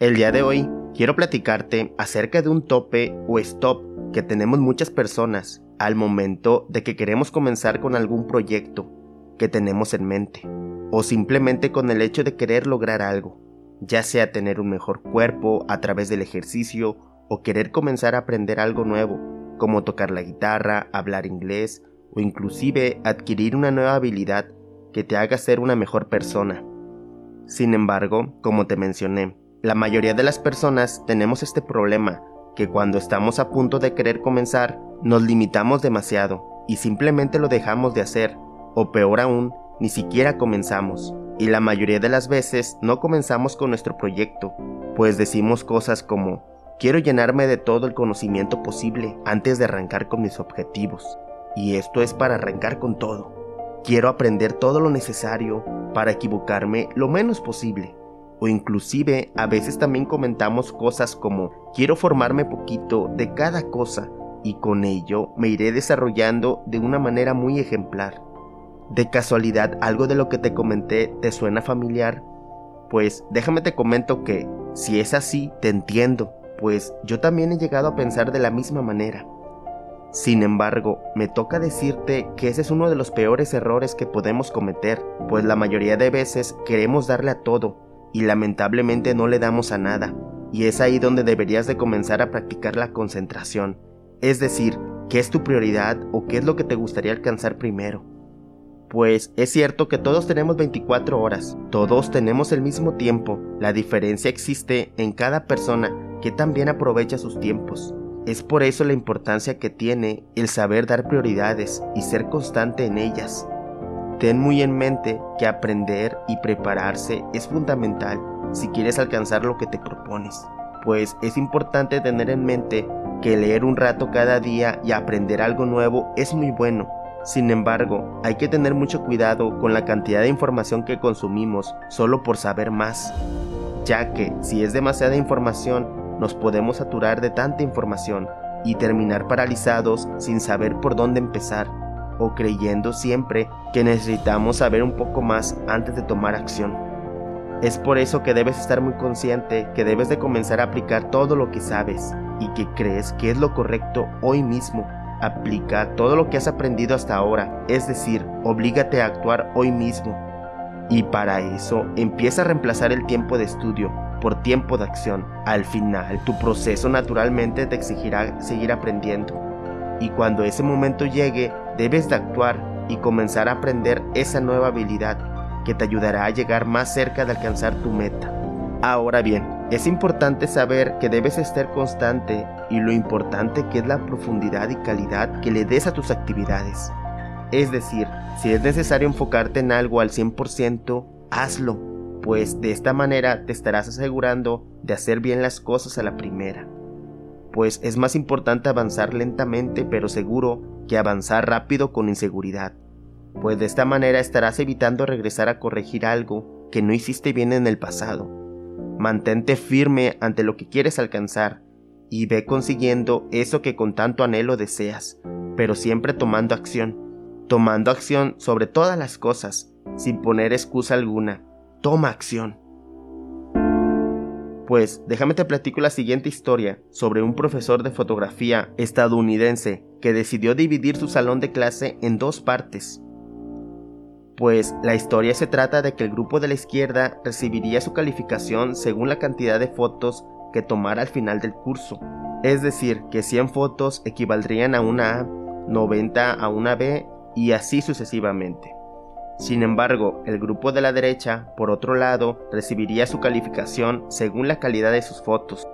El día de hoy quiero platicarte acerca de un tope o stop que tenemos muchas personas al momento de que queremos comenzar con algún proyecto que tenemos en mente o simplemente con el hecho de querer lograr algo, ya sea tener un mejor cuerpo a través del ejercicio o querer comenzar a aprender algo nuevo, como tocar la guitarra, hablar inglés o inclusive adquirir una nueva habilidad que te haga ser una mejor persona. Sin embargo, como te mencioné, la mayoría de las personas tenemos este problema, que cuando estamos a punto de querer comenzar, nos limitamos demasiado y simplemente lo dejamos de hacer, o peor aún, ni siquiera comenzamos. Y la mayoría de las veces no comenzamos con nuestro proyecto, pues decimos cosas como, quiero llenarme de todo el conocimiento posible antes de arrancar con mis objetivos. Y esto es para arrancar con todo. Quiero aprender todo lo necesario para equivocarme lo menos posible. O inclusive a veces también comentamos cosas como quiero formarme poquito de cada cosa y con ello me iré desarrollando de una manera muy ejemplar. ¿De casualidad algo de lo que te comenté te suena familiar? Pues déjame te comento que, si es así, te entiendo, pues yo también he llegado a pensar de la misma manera. Sin embargo, me toca decirte que ese es uno de los peores errores que podemos cometer, pues la mayoría de veces queremos darle a todo y lamentablemente no le damos a nada, y es ahí donde deberías de comenzar a practicar la concentración, es decir, qué es tu prioridad o qué es lo que te gustaría alcanzar primero. Pues es cierto que todos tenemos 24 horas, todos tenemos el mismo tiempo, la diferencia existe en cada persona que también aprovecha sus tiempos. Es por eso la importancia que tiene el saber dar prioridades y ser constante en ellas. Ten muy en mente que aprender y prepararse es fundamental si quieres alcanzar lo que te propones, pues es importante tener en mente que leer un rato cada día y aprender algo nuevo es muy bueno, sin embargo, hay que tener mucho cuidado con la cantidad de información que consumimos solo por saber más, ya que si es demasiada información, nos podemos saturar de tanta información y terminar paralizados sin saber por dónde empezar o creyendo siempre que necesitamos saber un poco más antes de tomar acción. Es por eso que debes estar muy consciente que debes de comenzar a aplicar todo lo que sabes y que crees que es lo correcto hoy mismo Aplica todo lo que has aprendido hasta ahora, es decir, oblígate a actuar hoy mismo. Y para eso empieza a reemplazar el tiempo de estudio por tiempo de acción. Al final, tu proceso naturalmente te exigirá seguir aprendiendo. Y cuando ese momento llegue, debes de actuar y comenzar a aprender esa nueva habilidad que te ayudará a llegar más cerca de alcanzar tu meta. Ahora bien, es importante saber que debes estar constante y lo importante que es la profundidad y calidad que le des a tus actividades. Es decir, si es necesario enfocarte en algo al 100%, hazlo, pues de esta manera te estarás asegurando de hacer bien las cosas a la primera. Pues es más importante avanzar lentamente pero seguro que avanzar rápido con inseguridad, pues de esta manera estarás evitando regresar a corregir algo que no hiciste bien en el pasado Mantente firme ante lo que quieres alcanzar y ve consiguiendo eso que con tanto anhelo deseas, pero siempre tomando acción, tomando acción sobre todas las cosas, sin poner excusa alguna. Toma acción. Pues déjame te platico la siguiente historia sobre un profesor de fotografía estadounidense que decidió dividir su salón de clase en dos partes pues la historia se trata de que el grupo de la izquierda recibiría su calificación según la cantidad de fotos que tomara al final del curso. Es decir, que 100 fotos equivaldrían a una A, 90 a una B y así sucesivamente. Sin embargo, el grupo de la derecha, por otro lado, recibiría su calificación según la calidad de sus fotos,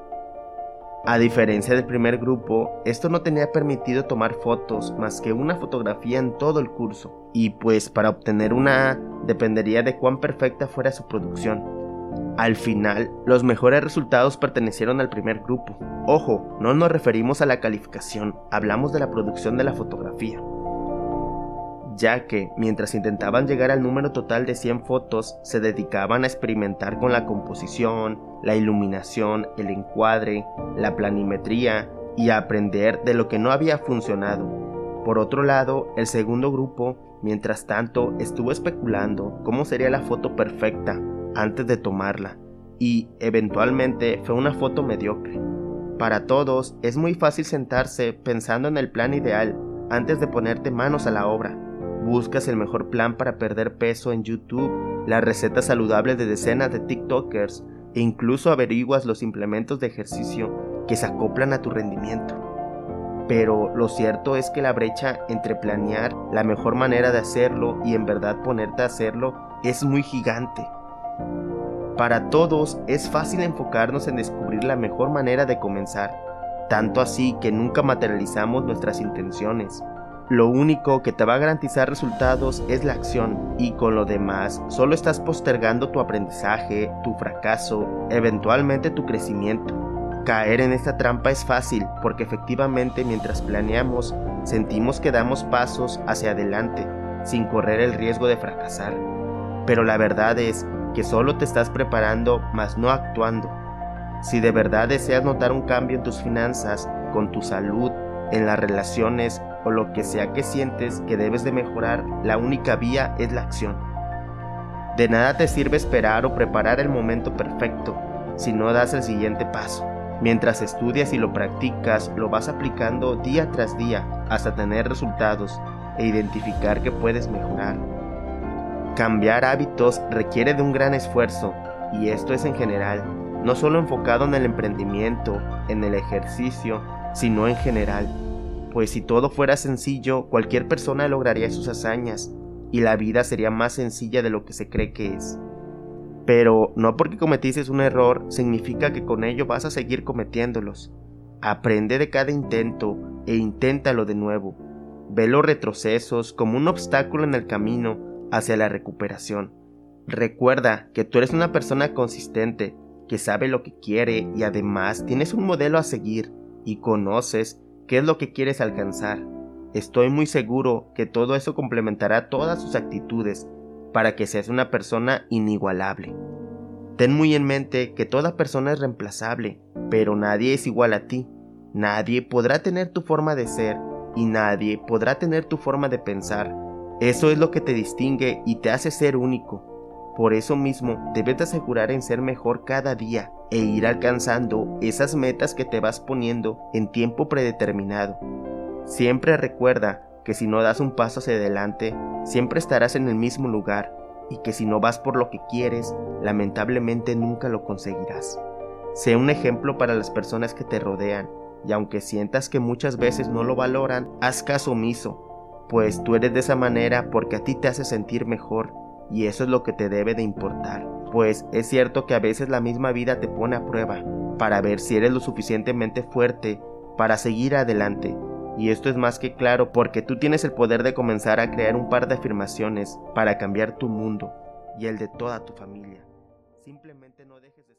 a diferencia del primer grupo, esto no tenía permitido tomar fotos más que una fotografía en todo el curso, y pues para obtener una A dependería de cuán perfecta fuera su producción. Al final, los mejores resultados pertenecieron al primer grupo. Ojo, no nos referimos a la calificación, hablamos de la producción de la fotografía ya que mientras intentaban llegar al número total de 100 fotos, se dedicaban a experimentar con la composición, la iluminación, el encuadre, la planimetría y a aprender de lo que no había funcionado. Por otro lado, el segundo grupo, mientras tanto, estuvo especulando cómo sería la foto perfecta antes de tomarla, y eventualmente fue una foto mediocre. Para todos es muy fácil sentarse pensando en el plan ideal antes de ponerte manos a la obra. Buscas el mejor plan para perder peso en YouTube, las recetas saludables de decenas de TikTokers e incluso averiguas los implementos de ejercicio que se acoplan a tu rendimiento. Pero lo cierto es que la brecha entre planear la mejor manera de hacerlo y en verdad ponerte a hacerlo es muy gigante. Para todos es fácil enfocarnos en descubrir la mejor manera de comenzar, tanto así que nunca materializamos nuestras intenciones. Lo único que te va a garantizar resultados es la acción y con lo demás solo estás postergando tu aprendizaje, tu fracaso, eventualmente tu crecimiento. Caer en esta trampa es fácil porque efectivamente mientras planeamos sentimos que damos pasos hacia adelante sin correr el riesgo de fracasar. Pero la verdad es que solo te estás preparando, mas no actuando. Si de verdad deseas notar un cambio en tus finanzas, con tu salud, en las relaciones o lo que sea que sientes que debes de mejorar, la única vía es la acción. De nada te sirve esperar o preparar el momento perfecto si no das el siguiente paso. Mientras estudias y lo practicas, lo vas aplicando día tras día hasta tener resultados e identificar que puedes mejorar. Cambiar hábitos requiere de un gran esfuerzo, y esto es en general, no solo enfocado en el emprendimiento, en el ejercicio, sino en general, pues si todo fuera sencillo, cualquier persona lograría sus hazañas, y la vida sería más sencilla de lo que se cree que es. Pero no porque cometiste un error significa que con ello vas a seguir cometiéndolos. Aprende de cada intento e inténtalo de nuevo. Ve los retrocesos como un obstáculo en el camino hacia la recuperación. Recuerda que tú eres una persona consistente, que sabe lo que quiere y además tienes un modelo a seguir y conoces qué es lo que quieres alcanzar. Estoy muy seguro que todo eso complementará todas sus actitudes para que seas una persona inigualable. Ten muy en mente que toda persona es reemplazable, pero nadie es igual a ti. Nadie podrá tener tu forma de ser y nadie podrá tener tu forma de pensar eso es lo que te distingue y te hace ser único. Por eso mismo debes asegurar en ser mejor cada día e ir alcanzando esas metas que te vas poniendo en tiempo predeterminado. Siempre recuerda que si no das un paso hacia adelante, siempre estarás en el mismo lugar y que si no vas por lo que quieres, lamentablemente nunca lo conseguirás. Sé un ejemplo para las personas que te rodean y aunque sientas que muchas veces no lo valoran, haz caso omiso pues tú eres de esa manera porque a ti te hace sentir mejor y eso es lo que te debe de importar. Pues es cierto que a veces la misma vida te pone a prueba para ver si eres lo suficientemente fuerte para seguir adelante. Y esto es más que claro porque tú tienes el poder de comenzar a crear un par de afirmaciones para cambiar tu mundo y el de toda tu familia. Simplemente no dejes de